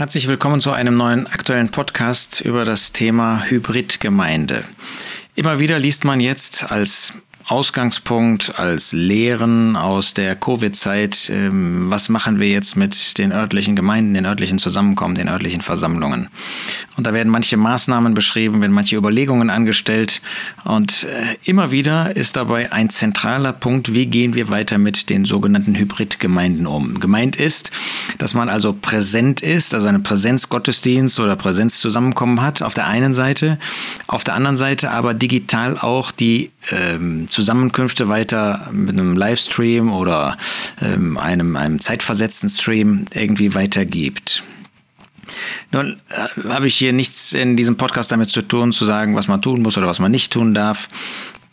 Herzlich willkommen zu einem neuen aktuellen Podcast über das Thema Hybridgemeinde. Immer wieder liest man jetzt als Ausgangspunkt, als Lehren aus der Covid-Zeit, ähm, was machen wir jetzt mit den örtlichen Gemeinden, den örtlichen Zusammenkommen, den örtlichen Versammlungen. Und da werden manche Maßnahmen beschrieben, werden manche Überlegungen angestellt. Und äh, immer wieder ist dabei ein zentraler Punkt, wie gehen wir weiter mit den sogenannten Hybridgemeinden um. Gemeint ist, dass man also präsent ist, also eine Präsenzgottesdienst oder Präsenzzusammenkommen hat auf der einen Seite, auf der anderen Seite aber digital auch die ähm, Zusammenkünfte weiter mit einem Livestream oder ähm, einem, einem zeitversetzten Stream irgendwie weitergibt. Nun äh, habe ich hier nichts in diesem Podcast damit zu tun, zu sagen, was man tun muss oder was man nicht tun darf.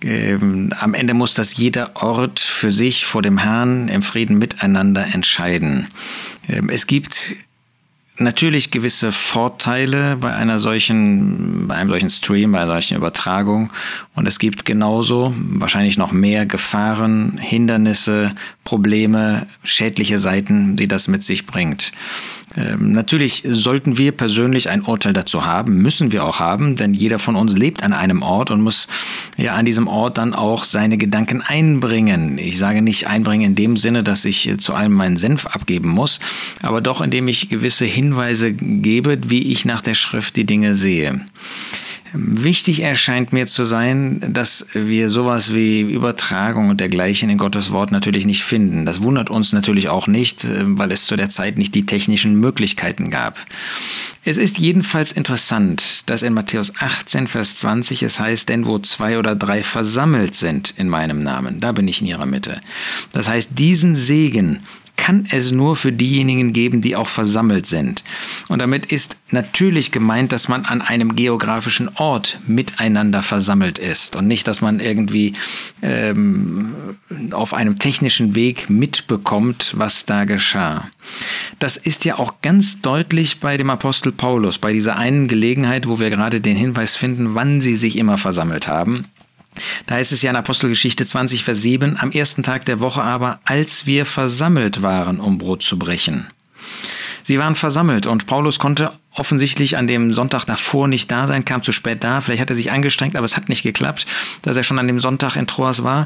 Ähm, am Ende muss das jeder Ort für sich vor dem Herrn im Frieden miteinander entscheiden. Ähm, es gibt natürlich gewisse Vorteile bei einer solchen, bei einem solchen Stream, bei einer solchen Übertragung. Und es gibt genauso wahrscheinlich noch mehr Gefahren, Hindernisse, Probleme, schädliche Seiten, die das mit sich bringt. Ähm, natürlich sollten wir persönlich ein Urteil dazu haben, müssen wir auch haben, denn jeder von uns lebt an einem Ort und muss ja an diesem Ort dann auch seine Gedanken einbringen. Ich sage nicht einbringen in dem Sinne, dass ich zu allem meinen Senf abgeben muss, aber doch indem ich gewisse Hinweise gebe, wie ich nach der Schrift die Dinge sehe. Wichtig erscheint mir zu sein, dass wir sowas wie Übertragung und dergleichen in Gottes Wort natürlich nicht finden. Das wundert uns natürlich auch nicht, äh, weil es zu der Zeit nicht die technischen Möglichkeiten gab. Es ist jedenfalls interessant, dass in Matthäus 18, Vers 20 es heißt, denn wo zwei oder drei versammelt sind in meinem Namen, da bin ich in ihrer Mitte. Das heißt, diesen Segen kann es nur für diejenigen geben, die auch versammelt sind. Und damit ist natürlich gemeint, dass man an einem geografischen Ort miteinander versammelt ist und nicht, dass man irgendwie ähm, auf einem technischen Weg mitbekommt, was da geschah. Das ist ja auch ganz deutlich bei dem Apostel Paulus, bei dieser einen Gelegenheit, wo wir gerade den Hinweis finden, wann sie sich immer versammelt haben. Da heißt es ja in Apostelgeschichte 20, Vers 7, am ersten Tag der Woche aber, als wir versammelt waren, um Brot zu brechen. Sie waren versammelt und Paulus konnte offensichtlich an dem Sonntag davor nicht da sein, kam zu spät da. Vielleicht hat er sich angestrengt, aber es hat nicht geklappt, dass er schon an dem Sonntag in Troas war.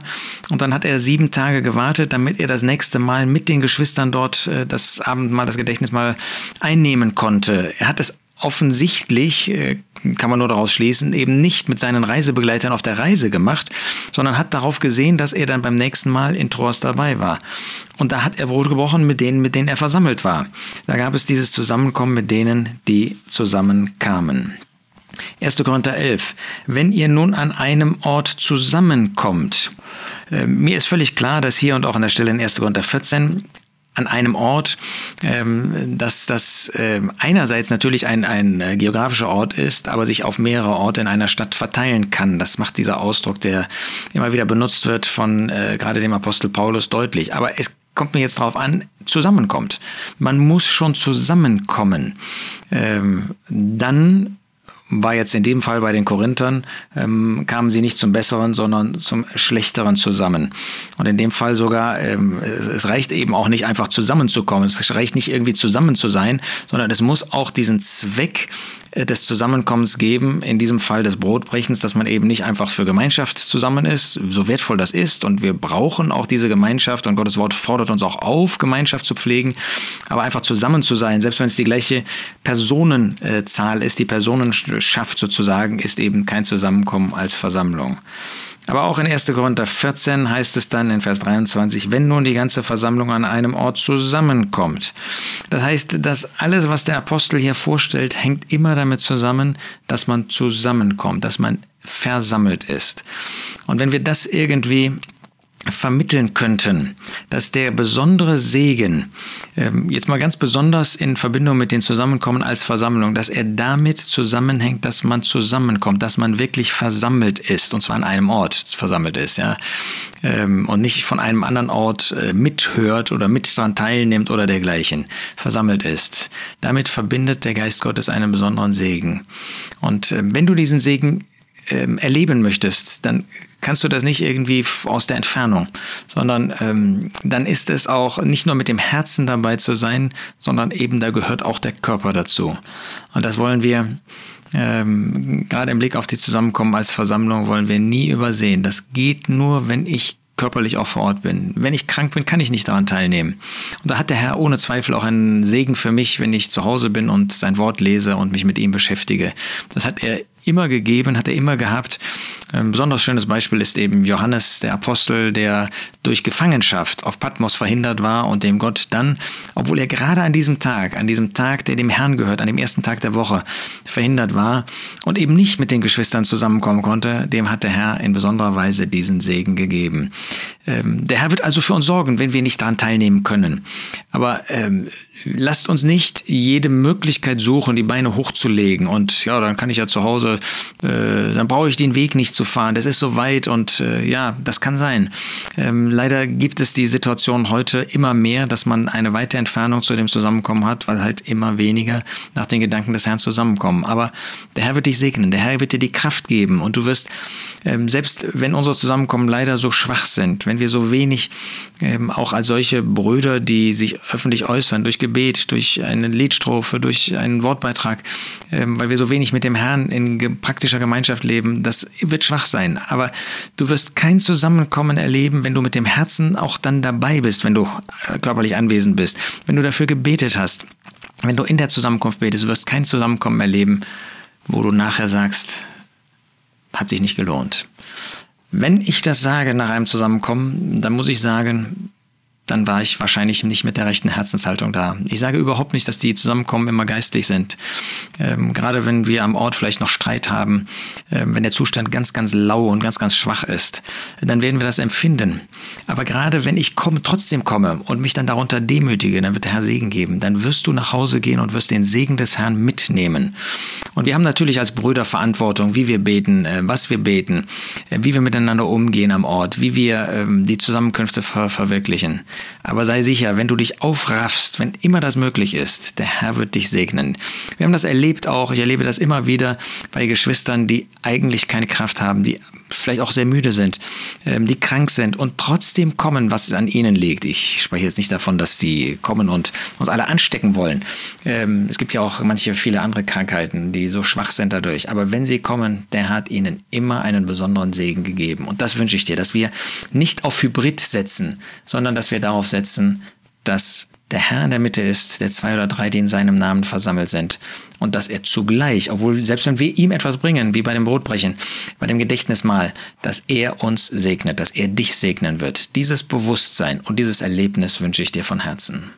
Und dann hat er sieben Tage gewartet, damit er das nächste Mal mit den Geschwistern dort äh, das Abendmahl, das Gedächtnis mal einnehmen konnte. Er hat es offensichtlich, äh, kann man nur daraus schließen, eben nicht mit seinen Reisebegleitern auf der Reise gemacht, sondern hat darauf gesehen, dass er dann beim nächsten Mal in Troas dabei war. Und da hat er Brot gebrochen mit denen, mit denen er versammelt war. Da gab es dieses Zusammenkommen mit denen, die zusammenkamen. 1. Korinther 11. Wenn ihr nun an einem Ort zusammenkommt, äh, mir ist völlig klar, dass hier und auch an der Stelle in 1. Korinther 14 an einem Ort, ähm, dass das äh, einerseits natürlich ein, ein äh, geografischer Ort ist, aber sich auf mehrere Orte in einer Stadt verteilen kann. Das macht dieser Ausdruck, der immer wieder benutzt wird von äh, gerade dem Apostel Paulus deutlich. Aber es kommt mir jetzt darauf an, zusammenkommt. Man muss schon zusammenkommen. Ähm, dann war jetzt in dem Fall bei den Korinthern, ähm, kamen sie nicht zum Besseren, sondern zum Schlechteren zusammen. Und in dem Fall sogar, ähm, es reicht eben auch nicht einfach zusammenzukommen, es reicht nicht irgendwie zusammen zu sein, sondern es muss auch diesen Zweck des Zusammenkommens geben, in diesem Fall des Brotbrechens, dass man eben nicht einfach für Gemeinschaft zusammen ist, so wertvoll das ist und wir brauchen auch diese Gemeinschaft und Gottes Wort fordert uns auch auf, Gemeinschaft zu pflegen, aber einfach zusammen zu sein, selbst wenn es die gleiche Personenzahl ist, die Personenschaft sozusagen, ist eben kein Zusammenkommen als Versammlung. Aber auch in 1. Korinther 14 heißt es dann in Vers 23, wenn nun die ganze Versammlung an einem Ort zusammenkommt. Das heißt, dass alles, was der Apostel hier vorstellt, hängt immer damit zusammen, dass man zusammenkommt, dass man versammelt ist. Und wenn wir das irgendwie vermitteln könnten, dass der besondere Segen, ähm, jetzt mal ganz besonders in Verbindung mit den Zusammenkommen als Versammlung, dass er damit zusammenhängt, dass man zusammenkommt, dass man wirklich versammelt ist, und zwar an einem Ort versammelt ist, ja, ähm, und nicht von einem anderen Ort äh, mithört oder mit daran teilnimmt oder dergleichen, versammelt ist. Damit verbindet der Geist Gottes einen besonderen Segen. Und ähm, wenn du diesen Segen ähm, erleben möchtest, dann kannst du das nicht irgendwie aus der Entfernung, sondern ähm, dann ist es auch nicht nur mit dem Herzen dabei zu sein, sondern eben da gehört auch der Körper dazu. Und das wollen wir ähm, gerade im Blick auf die Zusammenkommen als Versammlung wollen wir nie übersehen. Das geht nur, wenn ich körperlich auch vor Ort bin. Wenn ich krank bin, kann ich nicht daran teilnehmen. Und da hat der Herr ohne Zweifel auch einen Segen für mich, wenn ich zu Hause bin und sein Wort lese und mich mit ihm beschäftige. Das hat er immer gegeben, hat er immer gehabt. Ein besonders schönes Beispiel ist eben Johannes, der Apostel, der durch Gefangenschaft auf Patmos verhindert war und dem Gott dann, obwohl er gerade an diesem Tag, an diesem Tag, der dem Herrn gehört, an dem ersten Tag der Woche, verhindert war und eben nicht mit den Geschwistern zusammenkommen konnte, dem hat der Herr in besonderer Weise diesen Segen gegeben. Ähm, der Herr wird also für uns sorgen, wenn wir nicht daran teilnehmen können. Aber ähm, lasst uns nicht jede Möglichkeit suchen, die Beine hochzulegen und ja, dann kann ich ja zu Hause, äh, dann brauche ich den Weg nicht zu fahren, das ist so weit und äh, ja, das kann sein. Ähm, leider gibt es die Situation heute immer mehr, dass man eine weite Entfernung zu dem Zusammenkommen hat, weil halt immer weniger nach den Gedanken des Herrn zusammenkommen. Aber der Herr wird dich segnen, der Herr wird dir die Kraft geben und du wirst, ähm, selbst wenn unsere Zusammenkommen leider so schwach sind, wenn wir so wenig ähm, auch als solche Brüder, die sich öffentlich äußern, durch Gebet, durch eine Liedstrophe, durch einen Wortbeitrag, ähm, weil wir so wenig mit dem Herrn in praktischer Gemeinschaft leben, das wird schwach sein. Aber du wirst kein Zusammenkommen erleben, wenn du mit dem Herzen auch dann dabei bist, wenn du äh, körperlich anwesend bist, wenn du dafür gebetet hast, wenn du in der Zusammenkunft betest, du wirst kein Zusammenkommen erleben, wo du nachher sagst, hat sich nicht gelohnt. Wenn ich das sage nach einem Zusammenkommen, dann muss ich sagen, dann war ich wahrscheinlich nicht mit der rechten Herzenshaltung da. Ich sage überhaupt nicht, dass die Zusammenkommen immer geistlich sind. Ähm, gerade wenn wir am Ort vielleicht noch Streit haben, äh, wenn der Zustand ganz, ganz lau und ganz, ganz schwach ist, dann werden wir das empfinden. Aber gerade wenn ich komme, trotzdem komme und mich dann darunter demütige, dann wird der Herr Segen geben. Dann wirst du nach Hause gehen und wirst den Segen des Herrn mitnehmen. Und wir haben natürlich als Brüder Verantwortung, wie wir beten, äh, was wir beten, äh, wie wir miteinander umgehen am Ort, wie wir ähm, die Zusammenkünfte ver verwirklichen. Aber sei sicher, wenn du dich aufraffst, wenn immer das möglich ist, der Herr wird dich segnen. Wir haben das erlebt auch, ich erlebe das immer wieder bei Geschwistern, die eigentlich keine Kraft haben, die vielleicht auch sehr müde sind, ähm, die krank sind und trotzdem kommen, was an ihnen liegt. Ich spreche jetzt nicht davon, dass sie kommen und uns alle anstecken wollen. Ähm, es gibt ja auch manche, viele andere Krankheiten, die so schwach sind dadurch. Aber wenn sie kommen, der hat ihnen immer einen besonderen Segen gegeben. Und das wünsche ich dir, dass wir nicht auf Hybrid setzen, sondern dass wir darauf setzen, dass der Herr in der Mitte ist, der zwei oder drei, die in seinem Namen versammelt sind. Und dass er zugleich, obwohl selbst wenn wir ihm etwas bringen, wie bei dem Brotbrechen, bei dem Gedächtnismahl, dass er uns segnet, dass er dich segnen wird. Dieses Bewusstsein und dieses Erlebnis wünsche ich dir von Herzen.